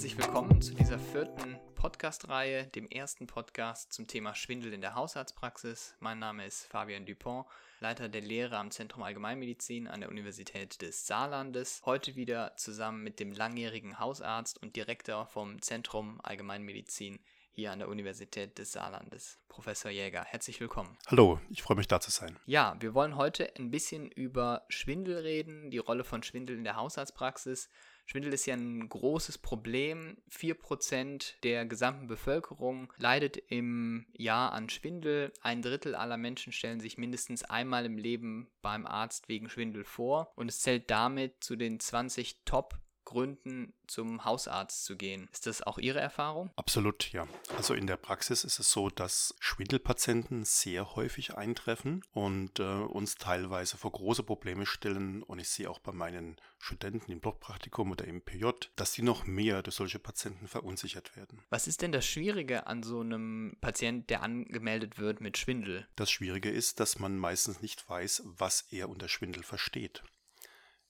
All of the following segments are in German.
herzlich willkommen zu dieser vierten Podcast-Reihe, dem ersten Podcast zum Thema Schwindel in der Hausarztpraxis. Mein Name ist Fabian Dupont, Leiter der Lehre am Zentrum Allgemeinmedizin an der Universität des Saarlandes. Heute wieder zusammen mit dem langjährigen Hausarzt und Direktor vom Zentrum Allgemeinmedizin hier an der Universität des Saarlandes, Professor Jäger. Herzlich willkommen. Hallo, ich freue mich da zu sein. Ja, wir wollen heute ein bisschen über Schwindel reden, die Rolle von Schwindel in der Hausarztpraxis Schwindel ist ja ein großes Problem. 4% der gesamten Bevölkerung leidet im Jahr an Schwindel. Ein Drittel aller Menschen stellen sich mindestens einmal im Leben beim Arzt wegen Schwindel vor. Und es zählt damit zu den 20 Top Gründen, zum Hausarzt zu gehen. Ist das auch Ihre Erfahrung? Absolut, ja. Also in der Praxis ist es so, dass Schwindelpatienten sehr häufig eintreffen und äh, uns teilweise vor große Probleme stellen. Und ich sehe auch bei meinen Studenten im Blockpraktikum oder im PJ, dass die noch mehr durch solche Patienten verunsichert werden. Was ist denn das Schwierige an so einem Patient, der angemeldet wird mit Schwindel? Das Schwierige ist, dass man meistens nicht weiß, was er unter Schwindel versteht.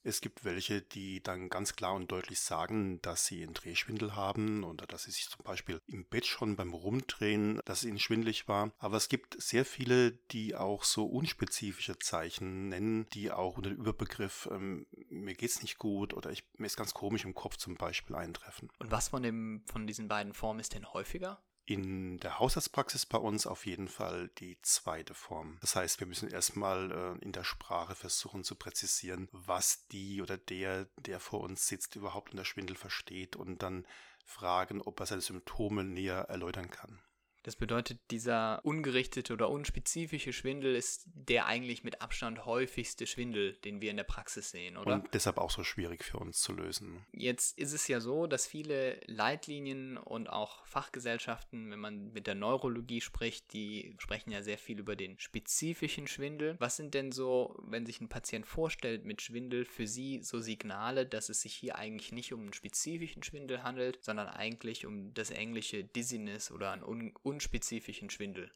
Es gibt welche, die dann ganz klar und deutlich sagen, dass sie einen Drehschwindel haben oder dass sie sich zum Beispiel im Bett schon beim Rumdrehen, dass es ihnen schwindlig war. Aber es gibt sehr viele, die auch so unspezifische Zeichen nennen, die auch unter dem Überbegriff ähm, mir geht's nicht gut oder ich, mir ist ganz komisch im Kopf zum Beispiel eintreffen. Und was von, dem, von diesen beiden Formen ist denn häufiger? In der Hausarztpraxis bei uns auf jeden Fall die zweite Form. Das heißt, wir müssen erstmal äh, in der Sprache versuchen zu präzisieren, was die oder der, der vor uns sitzt, überhaupt unter Schwindel versteht und dann fragen, ob er seine Symptome näher erläutern kann. Das bedeutet, dieser ungerichtete oder unspezifische Schwindel ist der eigentlich mit Abstand häufigste Schwindel, den wir in der Praxis sehen, oder? Und deshalb auch so schwierig für uns zu lösen. Jetzt ist es ja so, dass viele Leitlinien und auch Fachgesellschaften, wenn man mit der Neurologie spricht, die sprechen ja sehr viel über den spezifischen Schwindel. Was sind denn so, wenn sich ein Patient vorstellt mit Schwindel, für Sie so Signale, dass es sich hier eigentlich nicht um einen spezifischen Schwindel handelt, sondern eigentlich um das englische Dizziness oder ein un unspezifischen Schwindel.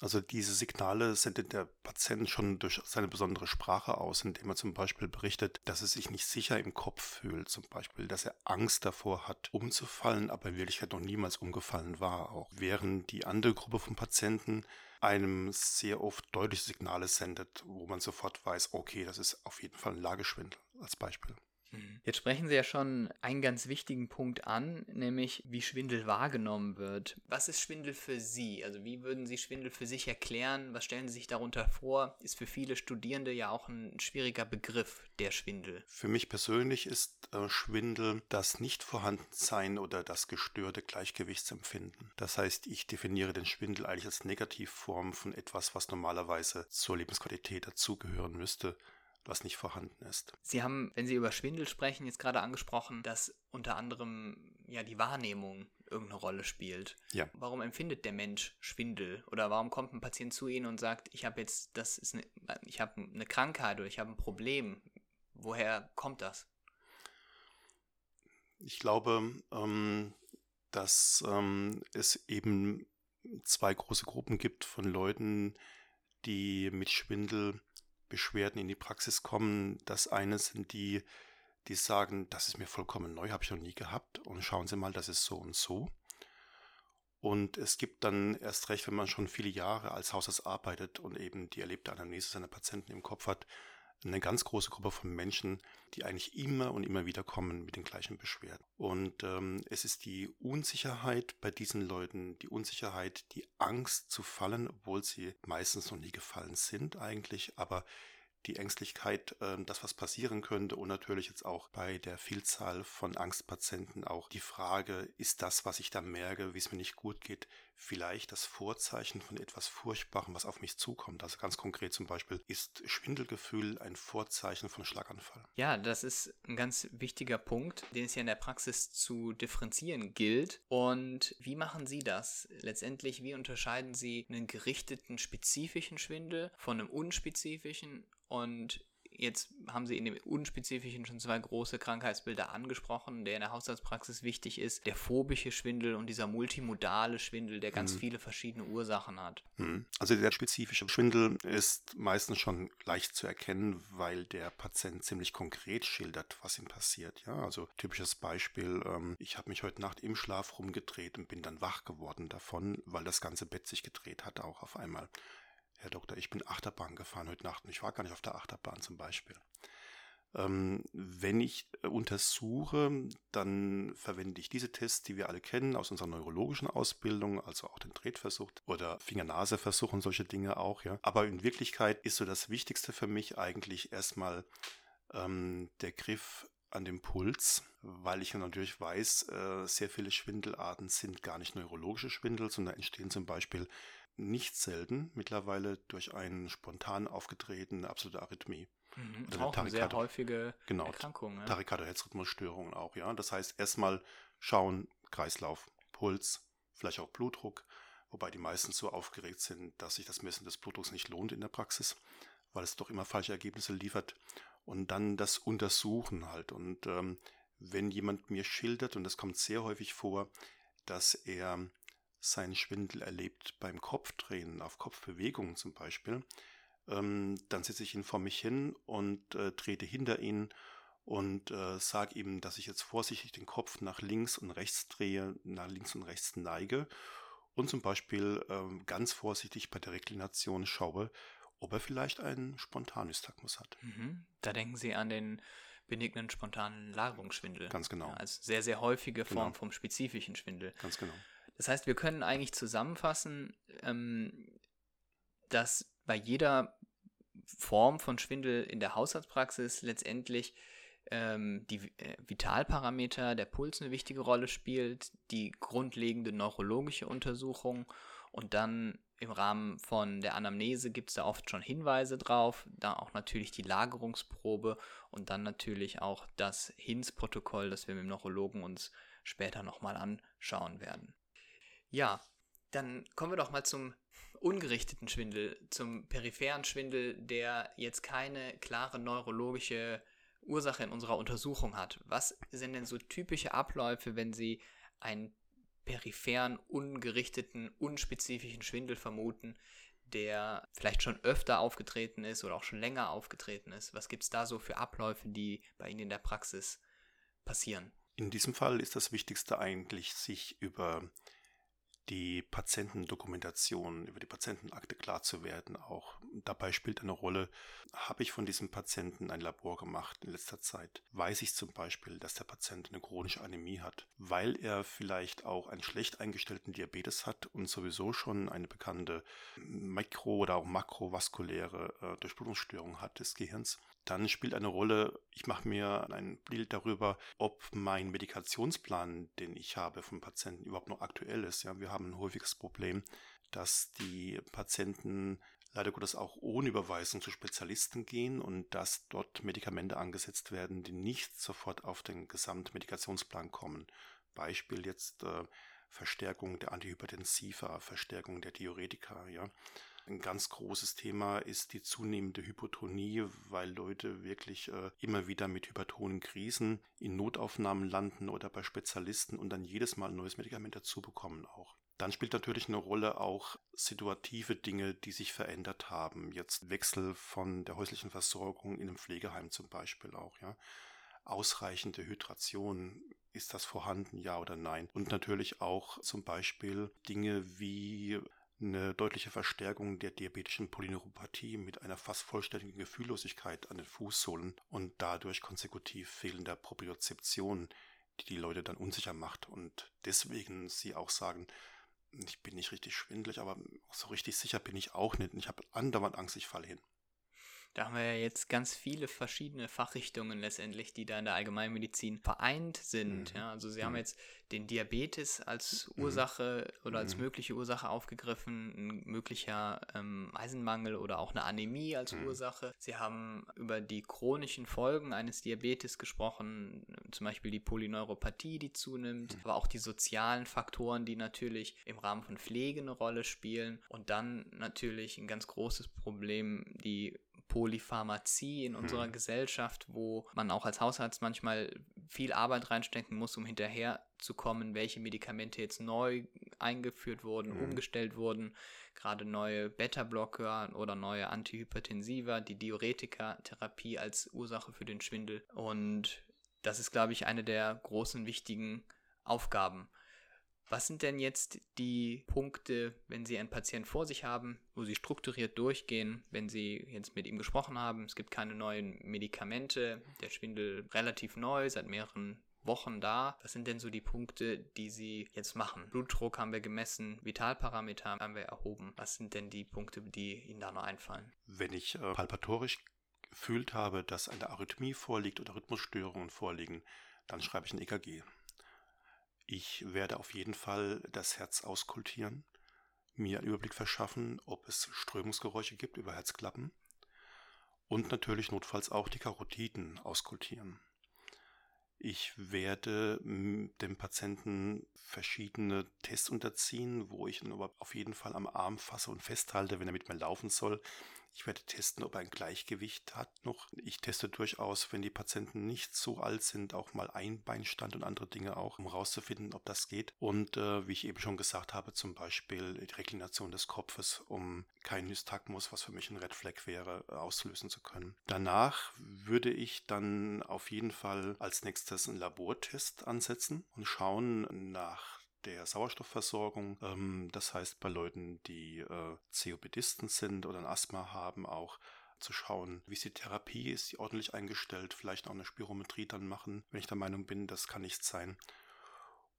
Also diese Signale sendet der Patient schon durch seine besondere Sprache aus, indem er zum Beispiel berichtet, dass er sich nicht sicher im Kopf fühlt, zum Beispiel, dass er Angst davor hat, umzufallen, aber in Wirklichkeit noch niemals umgefallen war auch. Während die andere Gruppe von Patienten einem sehr oft deutliche Signale sendet, wo man sofort weiß, okay, das ist auf jeden Fall ein Lageschwindel als Beispiel. Mhm. Jetzt sprechen Sie ja schon einen ganz wichtigen Punkt an, nämlich wie Schwindel wahrgenommen wird. Was ist Schwindel für Sie? Also wie würden Sie Schwindel für sich erklären? Was stellen Sie sich darunter vor? Ist für viele Studierende ja auch ein schwieriger Begriff, der Schwindel. Für mich persönlich ist äh, Schwindel das Nichtvorhandensein oder das gestörte Gleichgewichtsempfinden. Das heißt, ich definiere den Schwindel eigentlich als Negativform von etwas, was normalerweise zur Lebensqualität dazugehören müsste was nicht vorhanden ist. Sie haben, wenn Sie über Schwindel sprechen, jetzt gerade angesprochen, dass unter anderem ja die Wahrnehmung irgendeine Rolle spielt. Ja. Warum empfindet der Mensch Schwindel? Oder warum kommt ein Patient zu Ihnen und sagt, ich habe jetzt, das ist eine, ich habe eine Krankheit oder ich habe ein Problem? Woher kommt das? Ich glaube, ähm, dass ähm, es eben zwei große Gruppen gibt von Leuten, die mit Schwindel Beschwerden in die Praxis kommen. Das eine sind die, die sagen, das ist mir vollkommen neu, habe ich noch nie gehabt. Und schauen Sie mal, das ist so und so. Und es gibt dann erst recht, wenn man schon viele Jahre als Hausarzt arbeitet und eben die erlebte Anamnese seiner Patienten im Kopf hat, eine ganz große Gruppe von Menschen, die eigentlich immer und immer wieder kommen mit den gleichen Beschwerden. Und ähm, es ist die Unsicherheit bei diesen Leuten, die Unsicherheit, die Angst zu fallen, obwohl sie meistens noch nie gefallen sind eigentlich, aber die Ängstlichkeit, ähm, dass was passieren könnte und natürlich jetzt auch bei der Vielzahl von Angstpatienten auch die Frage, ist das, was ich da merke, wie es mir nicht gut geht, vielleicht das Vorzeichen von etwas Furchtbarem, was auf mich zukommt. Also ganz konkret zum Beispiel, ist Schwindelgefühl ein Vorzeichen von Schlaganfall? Ja, das ist ein ganz wichtiger Punkt, den es ja in der Praxis zu differenzieren gilt. Und wie machen Sie das? Letztendlich, wie unterscheiden Sie einen gerichteten spezifischen Schwindel von einem unspezifischen und Jetzt haben Sie in dem Unspezifischen schon zwei große Krankheitsbilder angesprochen, der in der Haushaltspraxis wichtig ist. Der phobische Schwindel und dieser multimodale Schwindel, der ganz mhm. viele verschiedene Ursachen hat. Mhm. Also der spezifische Schwindel ist meistens schon leicht zu erkennen, weil der Patient ziemlich konkret schildert, was ihm passiert. Ja, also typisches Beispiel, ähm, ich habe mich heute Nacht im Schlaf rumgedreht und bin dann wach geworden davon, weil das ganze Bett sich gedreht hat auch auf einmal. Herr Doktor, ich bin Achterbahn gefahren heute Nacht und ich war gar nicht auf der Achterbahn zum Beispiel. Ähm, wenn ich äh, untersuche, dann verwende ich diese Tests, die wir alle kennen aus unserer neurologischen Ausbildung, also auch den Tretversuch oder Finger-Nase-Versuch und solche Dinge auch. Ja. Aber in Wirklichkeit ist so das Wichtigste für mich eigentlich erstmal ähm, der Griff an dem Puls, weil ich natürlich weiß, äh, sehr viele Schwindelarten sind gar nicht neurologische Schwindel, sondern entstehen zum Beispiel nicht selten mittlerweile durch einen spontan aufgetretene absolute Arrhythmie. Mhm, oder auch eine sehr häufige genau, Erkrankung. Ja. Tachykardia-Herzrhythmusstörungen auch, ja. Das heißt, erstmal schauen, Kreislauf, Puls, vielleicht auch Blutdruck, wobei die meisten so aufgeregt sind, dass sich das Messen des Blutdrucks nicht lohnt in der Praxis, weil es doch immer falsche Ergebnisse liefert. Und dann das Untersuchen halt. Und ähm, wenn jemand mir schildert, und das kommt sehr häufig vor, dass er seinen Schwindel erlebt beim Kopfdrehen, auf Kopfbewegungen zum Beispiel, ähm, dann setze ich ihn vor mich hin und äh, trete hinter ihn und äh, sage ihm, dass ich jetzt vorsichtig den Kopf nach links und rechts drehe, nach links und rechts neige und zum Beispiel äh, ganz vorsichtig bei der Reklination schaue, ob er vielleicht einen Spontanystagmus hat. Mhm. Da denken Sie an den benignen spontanen Lagerungsschwindel. Ganz genau. Ja, als sehr, sehr häufige Form genau. vom spezifischen Schwindel. Ganz genau. Das heißt, wir können eigentlich zusammenfassen, ähm, dass bei jeder Form von Schwindel in der Haushaltspraxis letztendlich ähm, die äh, Vitalparameter, der Puls eine wichtige Rolle spielt, die grundlegende neurologische Untersuchung und dann im Rahmen von der Anamnese gibt es da oft schon Hinweise drauf, da auch natürlich die Lagerungsprobe und dann natürlich auch das HINS-Protokoll, das wir mit dem Neurologen uns später nochmal anschauen werden. Ja, dann kommen wir doch mal zum ungerichteten Schwindel, zum peripheren Schwindel, der jetzt keine klare neurologische Ursache in unserer Untersuchung hat. Was sind denn so typische Abläufe, wenn Sie einen peripheren, ungerichteten, unspezifischen Schwindel vermuten, der vielleicht schon öfter aufgetreten ist oder auch schon länger aufgetreten ist? Was gibt es da so für Abläufe, die bei Ihnen in der Praxis passieren? In diesem Fall ist das Wichtigste eigentlich, sich über die Patientendokumentation, über die Patientenakte klar zu werden. Auch dabei spielt eine Rolle, habe ich von diesem Patienten ein Labor gemacht in letzter Zeit? Weiß ich zum Beispiel, dass der Patient eine chronische Anämie hat, weil er vielleicht auch einen schlecht eingestellten Diabetes hat und sowieso schon eine bekannte mikro- oder auch makrovaskuläre äh, Durchblutungsstörung hat des Gehirns? Dann spielt eine Rolle, ich mache mir ein Bild darüber, ob mein Medikationsplan, den ich habe vom Patienten, überhaupt noch aktuell ist. Ja, wir haben ein häufiges Problem, dass die Patienten leider Gottes auch ohne Überweisung zu Spezialisten gehen und dass dort Medikamente angesetzt werden, die nicht sofort auf den Gesamtmedikationsplan kommen. Beispiel jetzt äh, Verstärkung der Antihypertensiva, Verstärkung der Diuretika, ja. Ein ganz großes Thema ist die zunehmende Hypotonie, weil Leute wirklich äh, immer wieder mit hypertonen Krisen in Notaufnahmen landen oder bei Spezialisten und dann jedes Mal ein neues Medikament dazu bekommen auch. Dann spielt natürlich eine Rolle auch situative Dinge, die sich verändert haben. Jetzt Wechsel von der häuslichen Versorgung in einem Pflegeheim zum Beispiel auch, ja. Ausreichende Hydration, ist das vorhanden, ja oder nein? Und natürlich auch zum Beispiel Dinge wie eine deutliche Verstärkung der diabetischen Polyneuropathie mit einer fast vollständigen Gefühllosigkeit an den Fußsohlen und dadurch konsekutiv fehlender Propriozeption, die die Leute dann unsicher macht und deswegen sie auch sagen, ich bin nicht richtig schwindelig, aber so richtig sicher bin ich auch nicht und ich habe andauernd Angst, ich falle hin. Da haben wir ja jetzt ganz viele verschiedene Fachrichtungen letztendlich, die da in der Allgemeinmedizin vereint sind. Mhm. Ja, also Sie mhm. haben jetzt den Diabetes als mhm. Ursache mhm. oder als mhm. mögliche Ursache aufgegriffen, ein möglicher ähm, Eisenmangel oder auch eine Anämie als mhm. Ursache. Sie haben über die chronischen Folgen eines Diabetes gesprochen, zum Beispiel die Polyneuropathie, die zunimmt, aber auch die sozialen Faktoren, die natürlich im Rahmen von Pflege eine Rolle spielen und dann natürlich ein ganz großes Problem, die Polypharmazie in unserer Mhm. Gesellschaft, wo man auch als Hausarzt manchmal viel Arbeit reinstecken muss, um hinterher zu kommen, welche Medikamente jetzt neu eingeführt wurden, Mhm. umgestellt wurden, gerade neue Beta-Blocker oder neue Antihypertensiva, die Diuretika-Therapie als Ursache für den Schwindel. Und das ist, glaube ich, eine der großen wichtigen Aufgaben. Was sind denn jetzt die Punkte, wenn Sie einen Patienten vor sich haben, wo Sie strukturiert durchgehen, wenn Sie jetzt mit ihm gesprochen haben, es gibt keine neuen Medikamente, der Schwindel relativ neu, seit mehreren Wochen da. Was sind denn so die Punkte, die Sie jetzt machen? Blutdruck haben wir gemessen, Vitalparameter haben wir erhoben. Was sind denn die Punkte, die Ihnen da noch einfallen? Wenn ich äh, palpatorisch gefühlt habe, dass eine Arrhythmie vorliegt oder Rhythmusstörungen vorliegen, dann schreibe ich ein EKG. Ich werde auf jeden Fall das Herz auskultieren, mir einen Überblick verschaffen, ob es Strömungsgeräusche gibt über Herzklappen und natürlich notfalls auch die Karotiden auskultieren. Ich werde dem Patienten verschiedene Tests unterziehen, wo ich ihn aber auf jeden Fall am Arm fasse und festhalte, wenn er mit mir laufen soll. Ich werde testen, ob er ein Gleichgewicht hat noch. Ich teste durchaus, wenn die Patienten nicht so alt sind, auch mal Einbeinstand und andere Dinge auch, um herauszufinden, ob das geht. Und äh, wie ich eben schon gesagt habe, zum Beispiel die Reklination des Kopfes, um keinen Nystagmus, was für mich ein Red Flag wäre, auslösen zu können. Danach würde ich dann auf jeden Fall als nächstes einen Labortest ansetzen und schauen nach der Sauerstoffversorgung. Ähm, das heißt, bei Leuten, die äh, COPDisten sind oder ein Asthma haben, auch zu schauen, wie ist die Therapie, ist die ordentlich eingestellt, vielleicht auch eine Spirometrie dann machen, wenn ich der Meinung bin, das kann nichts sein.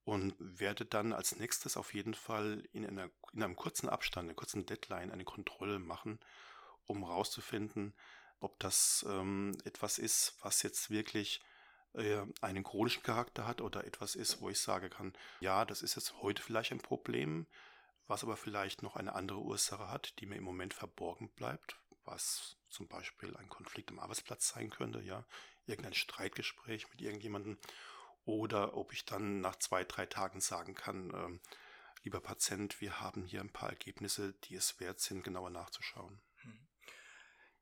Und werde dann als nächstes auf jeden Fall in, einer, in einem kurzen Abstand, einer kurzen Deadline eine Kontrolle machen, um herauszufinden, ob das ähm, etwas ist, was jetzt wirklich äh, einen chronischen Charakter hat oder etwas ist, wo ich sagen kann, ja, das ist jetzt heute vielleicht ein Problem, was aber vielleicht noch eine andere Ursache hat, die mir im Moment verborgen bleibt, was zum Beispiel ein Konflikt am Arbeitsplatz sein könnte, ja, irgendein Streitgespräch mit irgendjemandem oder ob ich dann nach zwei, drei Tagen sagen kann, ähm, lieber Patient, wir haben hier ein paar Ergebnisse, die es wert sind, genauer nachzuschauen.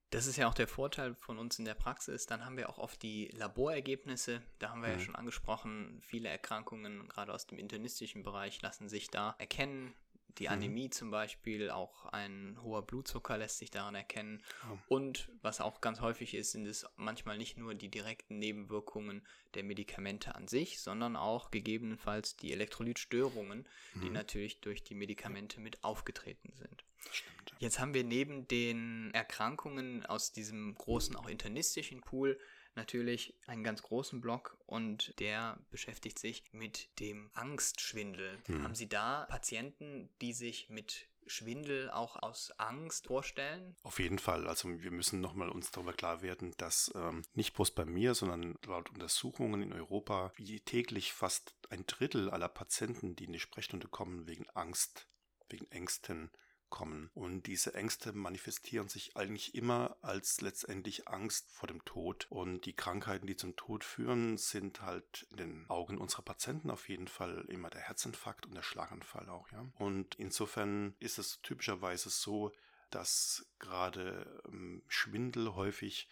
Das ist ja auch der Vorteil von uns in der Praxis. Dann haben wir auch oft die Laborergebnisse. Da haben wir Mhm. ja schon angesprochen, viele Erkrankungen, gerade aus dem internistischen Bereich, lassen sich da erkennen. Die Mhm. Anämie zum Beispiel, auch ein hoher Blutzucker lässt sich daran erkennen. Ja. Und was auch ganz häufig ist, sind es manchmal nicht nur die direkten Nebenwirkungen der Medikamente an sich, sondern auch gegebenenfalls die Elektrolytstörungen, die Mhm. natürlich durch die Medikamente mit aufgetreten sind. Stimmt. Jetzt haben wir neben den Erkrankungen aus diesem großen, auch internistischen Pool natürlich einen ganz großen Block und der beschäftigt sich mit dem Angstschwindel. Hm. Haben Sie da Patienten, die sich mit Schwindel auch aus Angst vorstellen? Auf jeden Fall. Also wir müssen nochmal uns darüber klar werden, dass ähm, nicht bloß bei mir, sondern laut Untersuchungen in Europa wie täglich fast ein Drittel aller Patienten, die in die Sprechstunde kommen, wegen Angst, wegen Ängsten kommen. Und diese Ängste manifestieren sich eigentlich immer als letztendlich Angst vor dem Tod. Und die Krankheiten, die zum Tod führen, sind halt in den Augen unserer Patienten auf jeden Fall immer der Herzinfarkt und der Schlaganfall auch, ja. Und insofern ist es typischerweise so, dass gerade ähm, Schwindel häufig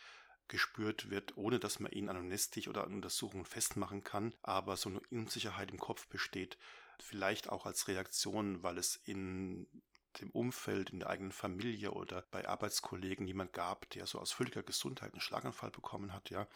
gespürt wird, ohne dass man ihn anamnestisch oder an Untersuchungen festmachen kann, aber so eine Unsicherheit im Kopf besteht, vielleicht auch als Reaktion, weil es in dem Umfeld, in der eigenen Familie oder bei Arbeitskollegen jemand gab, der so aus völliger Gesundheit einen Schlaganfall bekommen hat, ja.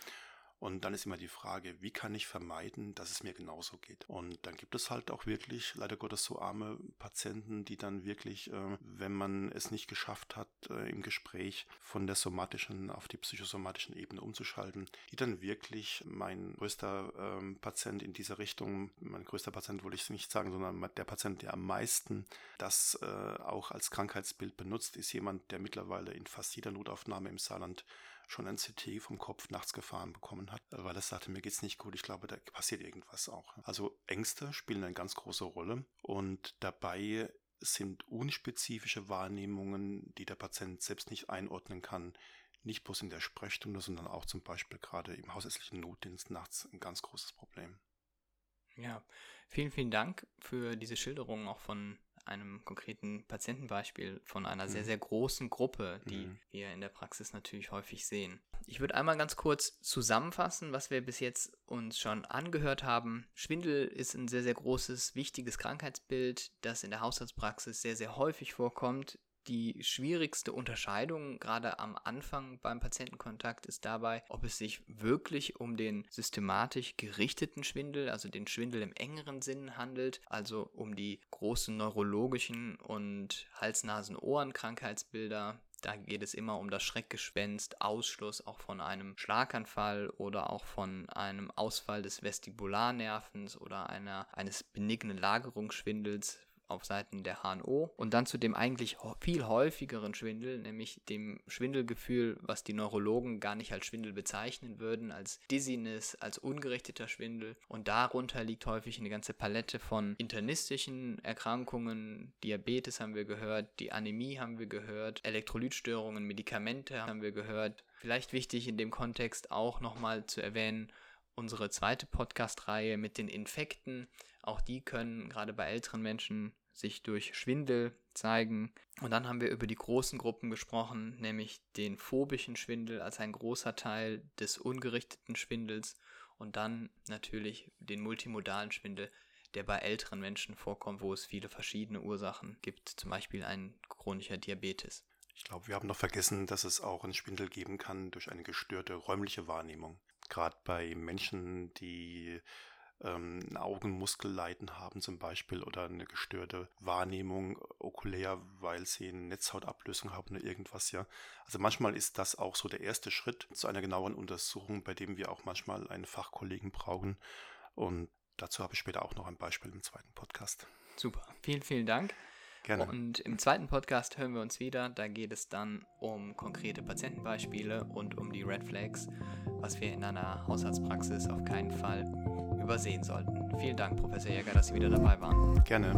Und dann ist immer die Frage, wie kann ich vermeiden, dass es mir genauso geht? Und dann gibt es halt auch wirklich, leider Gottes, so arme Patienten, die dann wirklich, äh, wenn man es nicht geschafft hat, äh, im Gespräch von der somatischen auf die psychosomatischen Ebene umzuschalten, die dann wirklich mein größter ähm, Patient in dieser Richtung, mein größter Patient wollte ich nicht sagen, sondern der Patient, der am meisten das äh, auch als Krankheitsbild benutzt, ist jemand, der mittlerweile in fast jeder Notaufnahme im Saarland schon ein CT vom Kopf nachts gefahren bekommen hat, weil er sagte, mir geht's nicht gut, ich glaube, da passiert irgendwas auch. Also Ängste spielen eine ganz große Rolle und dabei sind unspezifische Wahrnehmungen, die der Patient selbst nicht einordnen kann, nicht bloß in der Sprechstunde, sondern auch zum Beispiel gerade im hausärztlichen Notdienst nachts ein ganz großes Problem. Ja, vielen, vielen Dank für diese Schilderung auch von einem konkreten Patientenbeispiel von einer mhm. sehr, sehr großen Gruppe, die mhm. wir in der Praxis natürlich häufig sehen. Ich würde einmal ganz kurz zusammenfassen, was wir bis jetzt uns schon angehört haben. Schwindel ist ein sehr, sehr großes, wichtiges Krankheitsbild, das in der Haushaltspraxis sehr, sehr häufig vorkommt die schwierigste Unterscheidung gerade am Anfang beim Patientenkontakt ist dabei, ob es sich wirklich um den systematisch gerichteten Schwindel, also den Schwindel im engeren Sinn handelt, also um die großen neurologischen und Hals-Nasen-Ohren-Krankheitsbilder, da geht es immer um das Schreckgespenst, Ausschluss auch von einem Schlaganfall oder auch von einem Ausfall des Vestibularnervens oder einer, eines benignen Lagerungsschwindels, auf Seiten der HNO und dann zu dem eigentlich viel häufigeren Schwindel, nämlich dem Schwindelgefühl, was die Neurologen gar nicht als Schwindel bezeichnen würden, als Dizziness, als ungerichteter Schwindel. Und darunter liegt häufig eine ganze Palette von internistischen Erkrankungen, Diabetes haben wir gehört, die Anämie haben wir gehört, Elektrolytstörungen, Medikamente haben wir gehört. Vielleicht wichtig in dem Kontext auch nochmal zu erwähnen, unsere zweite Podcast-Reihe mit den Infekten. Auch die können gerade bei älteren Menschen sich durch Schwindel zeigen. Und dann haben wir über die großen Gruppen gesprochen, nämlich den phobischen Schwindel als ein großer Teil des ungerichteten Schwindels und dann natürlich den multimodalen Schwindel, der bei älteren Menschen vorkommt, wo es viele verschiedene Ursachen gibt, zum Beispiel ein chronischer Diabetes. Ich glaube, wir haben noch vergessen, dass es auch einen Schwindel geben kann durch eine gestörte räumliche Wahrnehmung. Gerade bei Menschen, die ähm, ein Augenmuskelleiden haben zum Beispiel oder eine gestörte Wahrnehmung okulär, weil sie eine Netzhautablösung haben oder irgendwas, ja. Also manchmal ist das auch so der erste Schritt zu einer genaueren Untersuchung, bei dem wir auch manchmal einen Fachkollegen brauchen. Und dazu habe ich später auch noch ein Beispiel im zweiten Podcast. Super, vielen, vielen Dank. Gerne. Und im zweiten Podcast hören wir uns wieder. Da geht es dann um konkrete Patientenbeispiele und um die Red Flags, was wir in einer Hausarztpraxis auf keinen Fall übersehen sollten. Vielen Dank, Professor Jäger, dass Sie wieder dabei waren. Gerne.